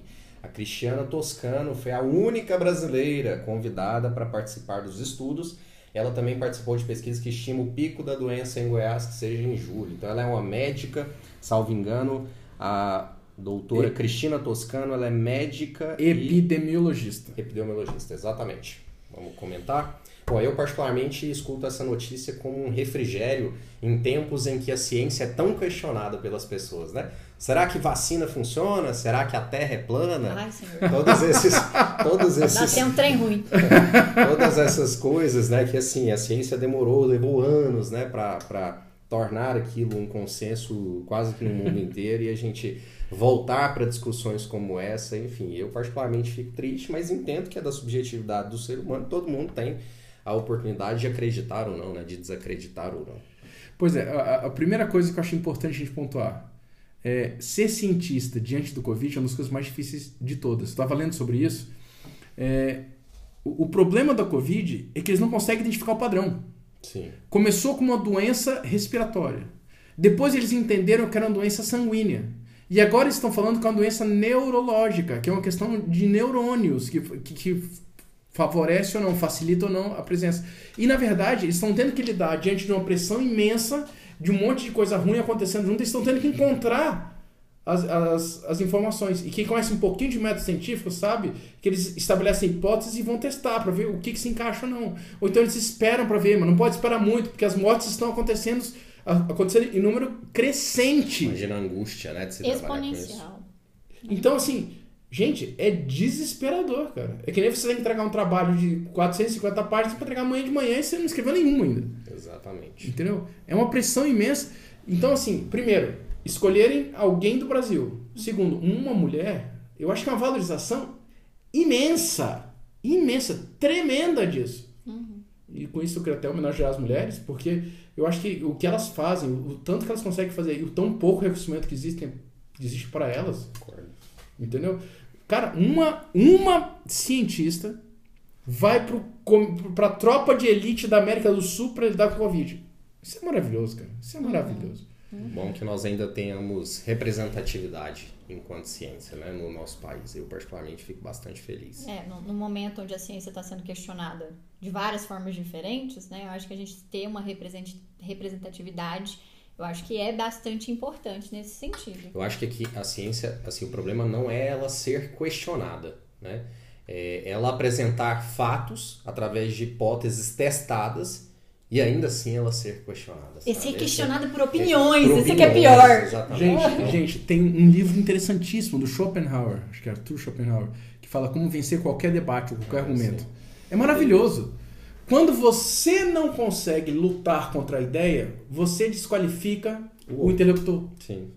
Speaker 3: A Cristiana Toscano foi a única brasileira convidada para participar dos estudos. Ela também participou de pesquisas que estimam o pico da doença em Goiás, que seja em julho. Então, ela é uma médica, salvo engano, a doutora
Speaker 1: E-
Speaker 3: Cristina Toscano, ela é médica e
Speaker 1: Epidemiologista.
Speaker 3: epidemiologista, exatamente. Vamos comentar? Eu particularmente escuto essa notícia como um refrigério em tempos em que a ciência é tão questionada pelas pessoas, né? Será que vacina funciona? Será que a Terra é plana?
Speaker 2: Ai, senhor.
Speaker 3: Todos esses, todos
Speaker 2: Dá
Speaker 3: esses,
Speaker 2: até um trem ruim.
Speaker 3: todas essas coisas, né? Que assim a ciência demorou, levou anos, né? Para tornar aquilo um consenso quase que no mundo inteiro e a gente voltar para discussões como essa, enfim, eu particularmente fico triste, mas entendo que é da subjetividade do ser humano, todo mundo tem a oportunidade de acreditar ou não, né? De desacreditar ou não.
Speaker 1: Pois é, a, a primeira coisa que eu acho importante a gente pontuar é ser cientista diante do Covid é uma das coisas mais difíceis de todas. Estava lendo sobre isso. É, o, o problema da Covid é que eles não conseguem identificar o padrão.
Speaker 3: Sim.
Speaker 1: Começou com uma doença respiratória. Depois eles entenderam que era uma doença sanguínea. E agora estão falando que é uma doença neurológica, que é uma questão de neurônios, que, que, que favorece ou não, facilita ou não a presença. E na verdade, eles estão tendo que lidar diante de uma pressão imensa, de um monte de coisa ruim acontecendo junto, eles estão tendo que encontrar as, as, as informações. E quem conhece um pouquinho de método científico sabe que eles estabelecem hipóteses e vão testar para ver o que, que se encaixa ou não. Ou então eles esperam para ver, mas não pode esperar muito, porque as mortes estão acontecendo, acontecendo em número crescente.
Speaker 3: Imagina a angústia, né? De se
Speaker 2: Exponencial.
Speaker 1: Então, assim, gente, é desesperador, cara. É que nem você tem que entregar um trabalho de 450 páginas para entregar amanhã de manhã e você não escreveu nenhum ainda.
Speaker 3: Exatamente.
Speaker 1: Entendeu? É uma pressão imensa. Então, assim, primeiro, escolherem alguém do Brasil. Segundo, uma mulher, eu acho que é uma valorização imensa, imensa, tremenda disso.
Speaker 2: Uhum.
Speaker 1: E com isso eu quero até homenagear as mulheres, porque eu acho que o que elas fazem, o tanto que elas conseguem fazer e o tão pouco reconhecimento que existe, existe para elas, entendeu? Cara, uma, uma cientista vai para a tropa de elite da América do Sul para lidar com o Covid. Isso é maravilhoso, cara. Isso é maravilhoso.
Speaker 3: Bom que nós ainda tenhamos representatividade enquanto ciência né, no nosso país. Eu, particularmente, fico bastante feliz.
Speaker 2: É, no, no momento onde a ciência está sendo questionada de várias formas diferentes, né? Eu acho que a gente ter uma represent- representatividade, eu acho que é bastante importante nesse sentido.
Speaker 3: Eu acho que aqui a ciência, assim, o problema não é ela ser questionada, né? É ela apresentar fatos através de hipóteses testadas e ainda assim ela ser questionada.
Speaker 2: E
Speaker 3: sabe?
Speaker 2: ser
Speaker 3: Esse-
Speaker 2: questionado por opiniões,
Speaker 3: por
Speaker 2: isso que é pior.
Speaker 3: Exatamente.
Speaker 1: Gente, gente, tem um livro interessantíssimo do Schopenhauer, acho que é Arthur Schopenhauer, que fala como vencer qualquer debate ou qualquer
Speaker 3: Ah,
Speaker 1: argumento.
Speaker 3: sim.
Speaker 1: É maravilhoso. Quando você não consegue lutar contra a ideia, você desqualifica o interlocutor.
Speaker 3: Sim.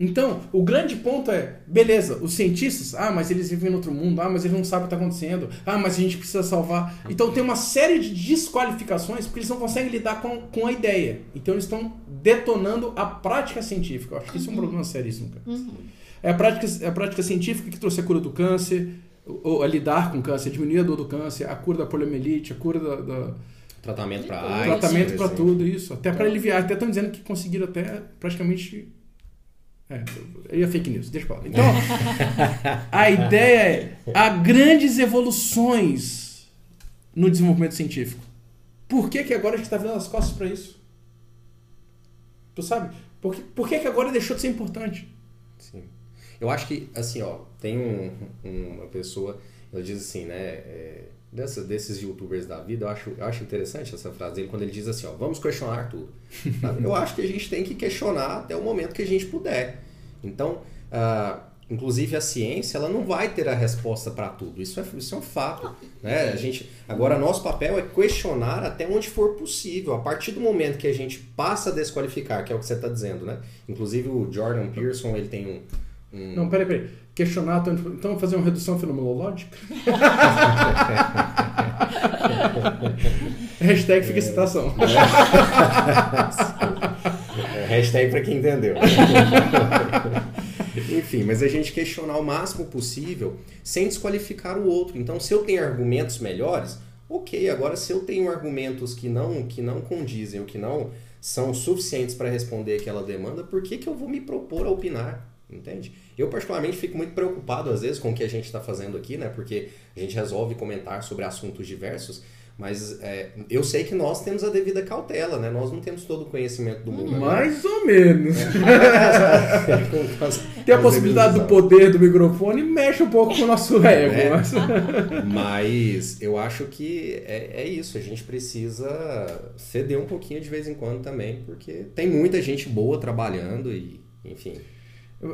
Speaker 1: Então, o grande ponto é, beleza, os cientistas, ah, mas eles vivem em outro mundo, ah, mas eles não sabem o que está acontecendo, ah, mas a gente precisa salvar. Então tem uma série de desqualificações porque eles não conseguem lidar com, com a ideia. Então eles estão detonando a prática científica. Eu acho que isso é um problema seríssimo, cara. É a prática, é a prática científica que trouxe a cura do câncer, ou, a lidar com o câncer, diminuir a dor do câncer, a cura da poliomielite, a cura da, da
Speaker 3: Tratamento para AIDS.
Speaker 1: tratamento
Speaker 3: por
Speaker 1: para tudo isso, até para aliviar. Até estão dizendo que conseguiram até praticamente. É, aí é fake news, deixa pra lá. Então, a ideia é há grandes evoluções no desenvolvimento científico. Por que, que agora a gente está vendo as costas para isso? Tu sabe? Por que, por que, que agora deixou de ser importante?
Speaker 3: Sim. Eu acho que, assim, ó, tem um- um- uma pessoa, ela diz assim, né, é, dessa, desses youtubers da vida, eu acho, eu acho interessante essa frase dele, quando ele diz assim, ó, vamos questionar tudo. Eu acho que a gente tem que questionar até o momento que a gente puder. Então, ah, inclusive a ciência, ela não vai ter a resposta para tudo, isso é, isso é um fato. Né? A gente, agora, nosso papel é questionar até onde for possível. A partir do momento que a gente passa a desqualificar, que é o que você está dizendo, né? Inclusive o Jordan Pearson, ele tem um, um-
Speaker 1: Não, peraí, peraí. Questionar, então, então fazer uma redução fenomenológica? Hashtag fica citação.
Speaker 3: É, hashtag para quem entendeu. Enfim, mas a gente questionar o máximo possível sem desqualificar o outro. Então, se eu tenho argumentos melhores, ok. Agora, se eu tenho argumentos que não, que não condizem ou que não são suficientes para responder aquela demanda, por que, que eu vou me propor a opinar? Entende? Eu, particularmente, fico muito preocupado, às vezes, com o que a gente está fazendo aqui, né? Porque a gente resolve comentar sobre assuntos diversos, mas é, eu sei que nós temos a devida cautela, né? Nós não temos todo o conhecimento do mundo. né?
Speaker 1: Mais ou menos.
Speaker 3: As-
Speaker 1: Tem a possibilidade do poder do microfone mexe um pouco com o nosso ego.
Speaker 3: É.
Speaker 1: mas-
Speaker 3: Mas eu acho que é, é isso. A gente precisa ceder um pouquinho de vez em quando também, porque tem muita gente boa trabalhando e, enfim.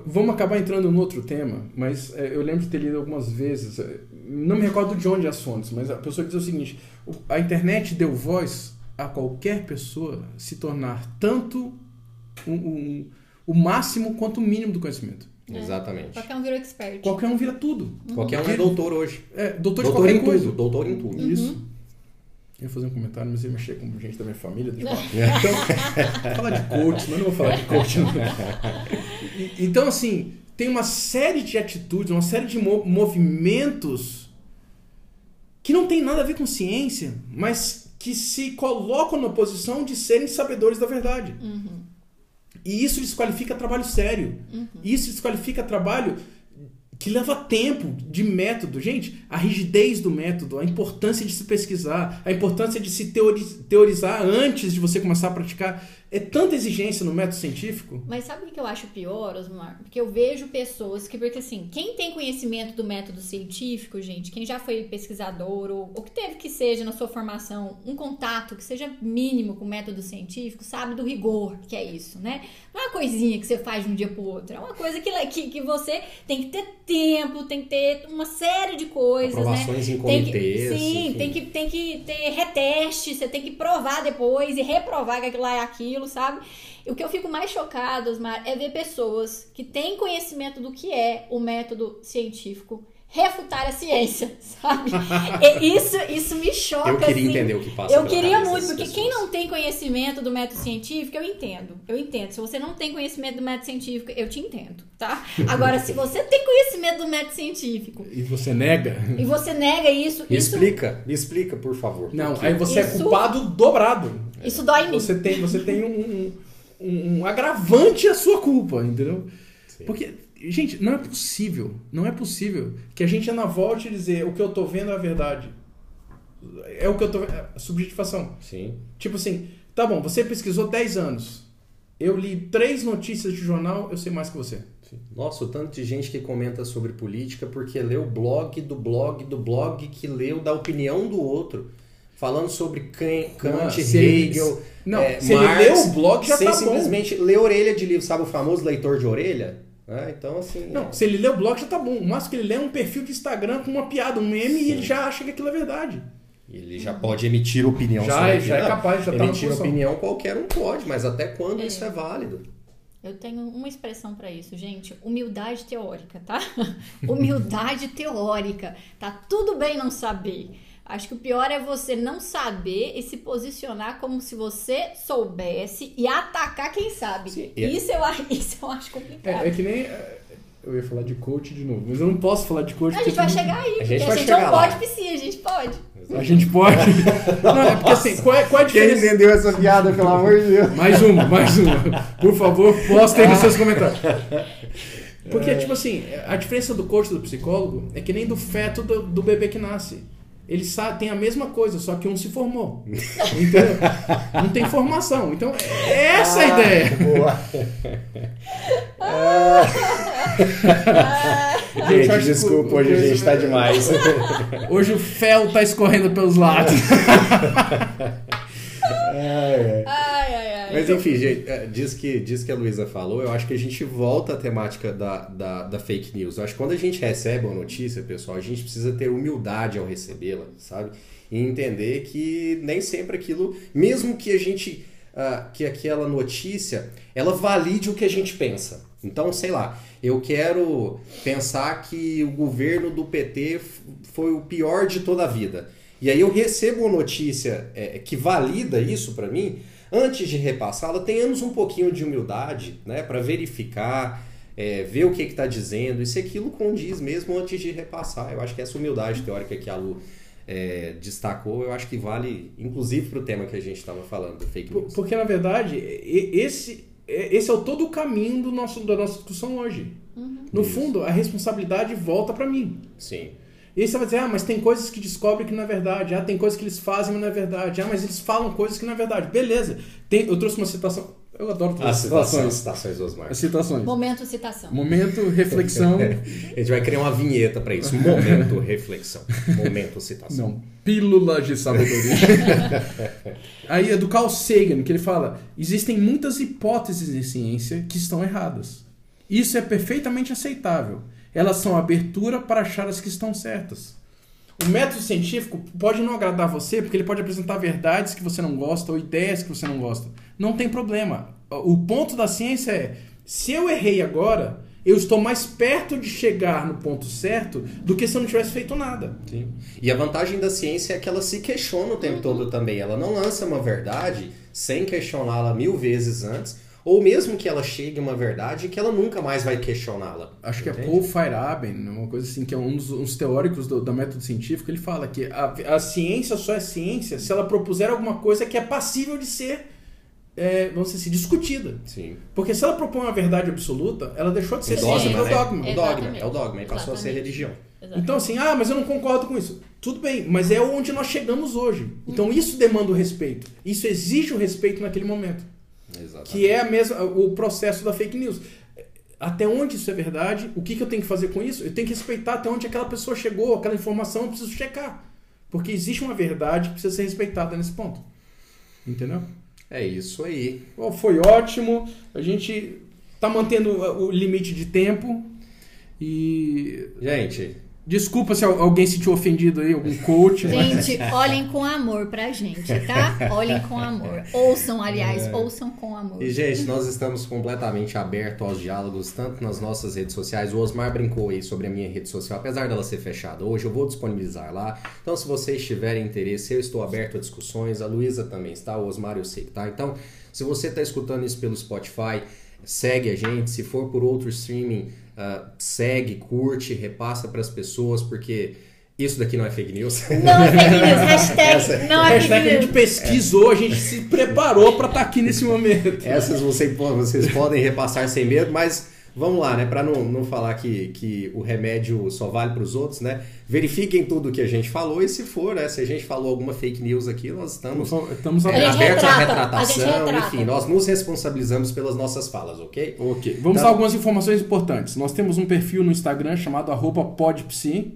Speaker 1: Vamos acabar entrando no outro tema, mas é, eu lembro de ter lido algumas vezes, é, não me recordo de onde as fontes, mas a pessoa diz o seguinte: o- a internet deu voz a qualquer pessoa se tornar tanto um- um- o máximo quanto o mínimo do conhecimento.
Speaker 2: É.
Speaker 3: Exatamente.
Speaker 2: Qualquer um virou expert.
Speaker 1: Qualquer um vira tudo.
Speaker 3: Qualquer um é doutor hoje.
Speaker 1: É, doutor de
Speaker 3: Doutor
Speaker 1: qualquer
Speaker 3: em
Speaker 1: coisa.
Speaker 3: tudo. Doutor em tudo.
Speaker 1: Isso. Eu ia fazer um comentário, mas ia mexer com gente da minha família. Deixa eu falar. Então, falar de coach, mas não vou falar de coach. Então, assim, tem uma série de atitudes, uma série de mo- movimentos que não tem nada a ver com ciência, mas que se colocam na posição de serem sabedores da verdade. E isso desqualifica trabalho sério. Isso desqualifica trabalho que leva tempo de método. Gente, a rigidez do método, a importância de se pesquisar, a importância de se teori- teorizar antes de você começar a praticar. É tanta exigência no método científico.
Speaker 2: Mas sabe o que eu acho pior, Osmar? Porque eu vejo pessoas que, porque assim, quem tem conhecimento do método científico, gente, quem já foi pesquisador ou, ou que teve que seja na sua formação um contato que seja mínimo com o método científico, sabe do rigor que é isso, né? Não é uma coisinha que você faz de um dia pro outro, é uma coisa que, que, que você tem que ter tempo, tem que ter uma série de coisas, né?
Speaker 3: Aprovações em
Speaker 2: Tem que,
Speaker 3: comitês.
Speaker 2: sim,
Speaker 3: enfim.
Speaker 2: tem que, tem que ter reteste, você tem que provar depois e reprovar que aquilo lá é aquilo, sabe? E o que eu fico mais chocada, Osmar, é ver pessoas que têm conhecimento do que é o método científico refutar a ciência, sabe? E isso, isso me choca.
Speaker 3: Eu queria
Speaker 2: assim.
Speaker 3: entender o que passa
Speaker 2: Eu queria muito, porque quem
Speaker 3: pessoas.
Speaker 2: não tem conhecimento do método científico, eu entendo. Eu entendo. Se você não tem conhecimento do método científico, eu te entendo, tá? Agora, se você tem conhecimento do método científico
Speaker 1: E você nega?
Speaker 2: e você nega isso,
Speaker 3: Me
Speaker 2: isso,
Speaker 3: explica, me explica, por favor.
Speaker 1: Não,
Speaker 3: Porque-
Speaker 1: aí você é
Speaker 2: Isso-
Speaker 1: culpado dobrado.
Speaker 2: isso dói em mim.
Speaker 1: Você tem, você tem um, um, um agravante à sua culpa, entendeu?
Speaker 3: Sim.
Speaker 1: Porque, gente, não é possível, não é possível que a gente ainda volte a dizer o que eu tô vendo é a verdade. É o que eu tô vendo. é Subjetivação.
Speaker 3: Sim.
Speaker 1: Tipo assim, tá bom, você pesquisou 10 anos. Eu li três notícias de jornal, eu sei mais que você.
Speaker 3: Nossa, o tanto de gente que comenta sobre política porque leu o blog do blog do blog que leu da opinião do outro. Falando sobre Kant, Kant
Speaker 1: ele-
Speaker 3: Hegel,
Speaker 1: Não,
Speaker 3: é,
Speaker 1: se ele
Speaker 3: Marx,
Speaker 1: leu o blog já
Speaker 3: sem
Speaker 1: tá bom.
Speaker 3: simplesmente ler orelha de livro, sabe o famoso leitor de orelha? Né? então, assim...
Speaker 1: Não,
Speaker 3: é-
Speaker 1: se ele lê o blog já tá bom. O máximo que ele lê é um perfil de Instagram com uma piada, um meme, e ele já acha que aquilo é verdade.
Speaker 3: Ele já pode emitir opinião
Speaker 1: Já
Speaker 3: sobre
Speaker 1: é- já é capaz, já tá
Speaker 3: Emitir
Speaker 1: posição.
Speaker 3: opinião qualquer um pode, mas até quando
Speaker 2: É.
Speaker 3: isso é válido?
Speaker 2: Eu tenho uma expressão pra isso, gente. Humildade teórica, tá? Humildade teórica. Tá tudo bem não saber. Acho que o pior é você não saber e se posicionar como se você soubesse e atacar quem sabe.
Speaker 3: Sim, e-
Speaker 2: Isso, eu, acho- isso eu acho complicado.
Speaker 1: É, é que nem. é, Eu ia falar de coach de novo, mas eu não posso falar de coach
Speaker 2: A gente vai
Speaker 1: tem-
Speaker 2: chegar aí,
Speaker 3: A gente
Speaker 2: a gente
Speaker 3: chegar
Speaker 2: não
Speaker 3: lá.
Speaker 2: pode psi, a gente pode.
Speaker 1: A gente pode. não, é porque assim, qual é, qual é a diferença?
Speaker 3: entendeu essa piada, pelo amor de Deus?
Speaker 1: Mais uma, mais uma. Por favor, postem nos seus comentários. Porque, tipo assim, a diferença do coach e do psicólogo é que nem do feto do, do bebê que nasce. Eles sa- têm a mesma coisa, só que um se formou. Entendeu? Não tem formação. Então, é essa a ideia.
Speaker 3: Boa.
Speaker 1: Gente,
Speaker 3: Gente,
Speaker 1: acho
Speaker 3: desculpa,
Speaker 1: o-
Speaker 3: hoje a gente tá demais.
Speaker 1: Hoje o fel tá escorrendo pelos lados.
Speaker 3: Ai, ai. Mas enfim, gente, é, diz que, diz que a Luísa falou, eu acho que a gente volta à temática da, da, da fake news. Eu acho que quando a gente recebe uma notícia, pessoal, a gente precisa ter humildade ao recebê-la, sabe? E entender que nem sempre aquilo, mesmo que a gente, ah, que aquela notícia, ela valide o que a gente pensa. Então, sei lá, eu quero pensar que o governo do PT foi o pior de toda a vida. E aí eu recebo uma notícia é, que valida isso pra mim, antes de repassá-la, tenhamos um pouquinho de humildade, né, para verificar, é, ver o que está dizendo, e se aquilo condiz mesmo antes de repassar. Eu acho que essa humildade teórica que a Lu é, destacou, eu acho que vale, inclusive, para o tema que a gente estava falando, do fake news.
Speaker 1: Porque, na verdade, esse, e- esse é o todo o caminho do nosso, da nossa discussão hoje. No
Speaker 3: Isso.
Speaker 1: fundo, a responsabilidade volta pra mim.
Speaker 3: Sim.
Speaker 1: E aí você vai dizer, ah, mas tem coisas que descobrem que não é verdade. Ah, tem coisas que eles fazem, mas não é verdade. Ah, mas eles falam coisas que não é verdade. Beleza. Tem, eu trouxe uma citação. Eu adoro
Speaker 3: As
Speaker 1: trazer
Speaker 3: citações,
Speaker 1: citações.
Speaker 3: citações Osmar.
Speaker 1: As citações.
Speaker 2: Momento citação.
Speaker 1: Momento, reflexão.
Speaker 3: A gente vai criar uma vinheta para isso. Momento reflexão. Momento citação.
Speaker 1: Não, pílulas de sabedoria. Aí é do Carl Sagan, que ele fala: existem muitas hipóteses em ciência que estão erradas. Isso é perfeitamente aceitável. Elas são abertura para achar as que estão certas. O método científico pode não agradar você, porque ele pode apresentar verdades que você não gosta ou ideias que você não gosta. Não tem problema. O ponto da ciência é: se eu errei agora, eu estou mais perto de chegar no ponto certo do que se eu não tivesse feito nada.
Speaker 3: Sim. E a vantagem da ciência é que ela se questiona o tempo todo também. Ela não lança uma verdade sem questioná-la mil vezes antes, ou mesmo que ela chegue a uma verdade que ela nunca mais vai questioná-la.
Speaker 1: Acho que é
Speaker 3: Entende?
Speaker 1: Paul Feyerabend, uma coisa assim, que é um dos uns teóricos do, do método científico, ele fala que a, a ciência só é ciência se ela propuser alguma coisa que é passível de ser é, vamos dizer assim, discutida.
Speaker 3: Sim.
Speaker 1: Porque se ela propõe uma verdade absoluta, ela deixou de ser
Speaker 3: O dogma,
Speaker 1: ciência,
Speaker 3: né?
Speaker 1: é o dogma.
Speaker 3: O dogma,
Speaker 2: Exatamente.
Speaker 3: é o dogma, e passou a ser
Speaker 2: Exatamente.
Speaker 3: religião.
Speaker 2: Exatamente.
Speaker 1: Então, assim, ah, mas eu não concordo com isso. Tudo bem, mas é onde nós chegamos hoje. Então, isso demanda o respeito. Isso exige o respeito naquele momento.
Speaker 3: Exatamente.
Speaker 1: Que é a mesma, o processo da fake news. Até onde isso é verdade? O que, que eu tenho que fazer com isso? Eu tenho que respeitar até onde aquela pessoa chegou, aquela informação eu preciso checar. Porque existe uma verdade que precisa ser respeitada nesse ponto. Entendeu?
Speaker 3: É isso aí.
Speaker 1: Bom, foi ótimo. A gente tá mantendo o limite de tempo. E
Speaker 3: Gente,
Speaker 1: desculpa se al- alguém se sentiu ofendido aí, algum coach. mas-
Speaker 2: Gente, olhem com amor pra gente, tá? Olhem com amor. Ouçam, aliás, ouçam com amor.
Speaker 3: E, gente, nós estamos completamente abertos aos diálogos, tanto nas nossas redes sociais. O Osmar brincou aí sobre a minha rede social, apesar dela ser fechada. Hoje eu vou disponibilizar lá. Então, se vocês tiverem interesse, eu estou aberto a discussões. A Luísa também está, o Osmar eu sei que tá. Então, se você está escutando isso pelo Spotify, segue a gente. Se for por outro streaming, ah, segue, curte, repassa para as pessoas, porque isso daqui não é fake news.
Speaker 2: Não é fake news. Hashtag
Speaker 3: Essa-
Speaker 2: não é
Speaker 1: Hashtag a
Speaker 2: fake
Speaker 1: gente
Speaker 2: news.
Speaker 1: pesquisou, a gente se preparou pra estar aqui nesse momento.
Speaker 3: Essas vocês podem repassar sem medo, mas vamos lá, né? Para não, não falar que, que o remédio só vale para os outros, né? Verifiquem tudo que a gente falou e se for, né? Se a gente falou alguma fake news aqui, nós estamos
Speaker 1: Estamos
Speaker 3: é, abertos à
Speaker 2: retrata,
Speaker 3: retratação,
Speaker 2: retrata.
Speaker 3: enfim, nós nos responsabilizamos pelas nossas falas, ok?
Speaker 1: Ok. Vamos
Speaker 3: Tá.
Speaker 1: dar algumas informações importantes. Nós temos um perfil no Instagram chamado arroba podpsi.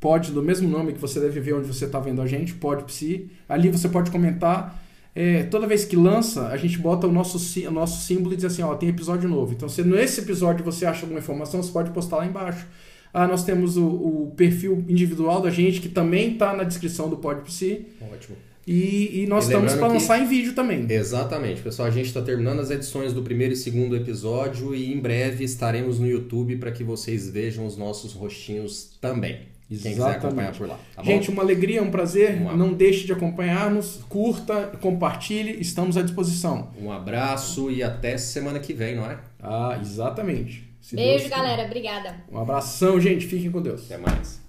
Speaker 1: Pod do mesmo nome que você deve ver onde você está vendo a gente, podpsi. Ali você pode comentar. É, toda vez que lança, a gente bota o nosso, o nosso símbolo e diz assim, ó, tem episódio novo. Então, se nesse episódio você acha alguma informação, você pode postar lá embaixo. Ah, nós temos o, o perfil individual da gente, que também está na descrição do Podpsi.
Speaker 3: Ótimo.
Speaker 1: E, e nós
Speaker 3: E
Speaker 1: estamos para
Speaker 3: que-
Speaker 1: lançar em vídeo também.
Speaker 3: Exatamente, pessoal. A gente está terminando as edições do primeiro e segundo episódio e em breve estaremos no YouTube para que vocês vejam os nossos rostinhos também. Quem quiser
Speaker 1: Exatamente.
Speaker 3: acompanhar por lá, tá bom?
Speaker 1: Gente, uma alegria, um prazer.
Speaker 3: Lá.
Speaker 1: Não deixe de acompanhar-nos, curta, compartilhe, estamos à disposição.
Speaker 3: Um abraço e até semana que vem, não é?
Speaker 1: Ah, exatamente. Se
Speaker 2: Beijo,
Speaker 1: Deus-
Speaker 2: galera. Obrigada.
Speaker 1: Um abração, gente. Fiquem com Deus.
Speaker 3: Até mais.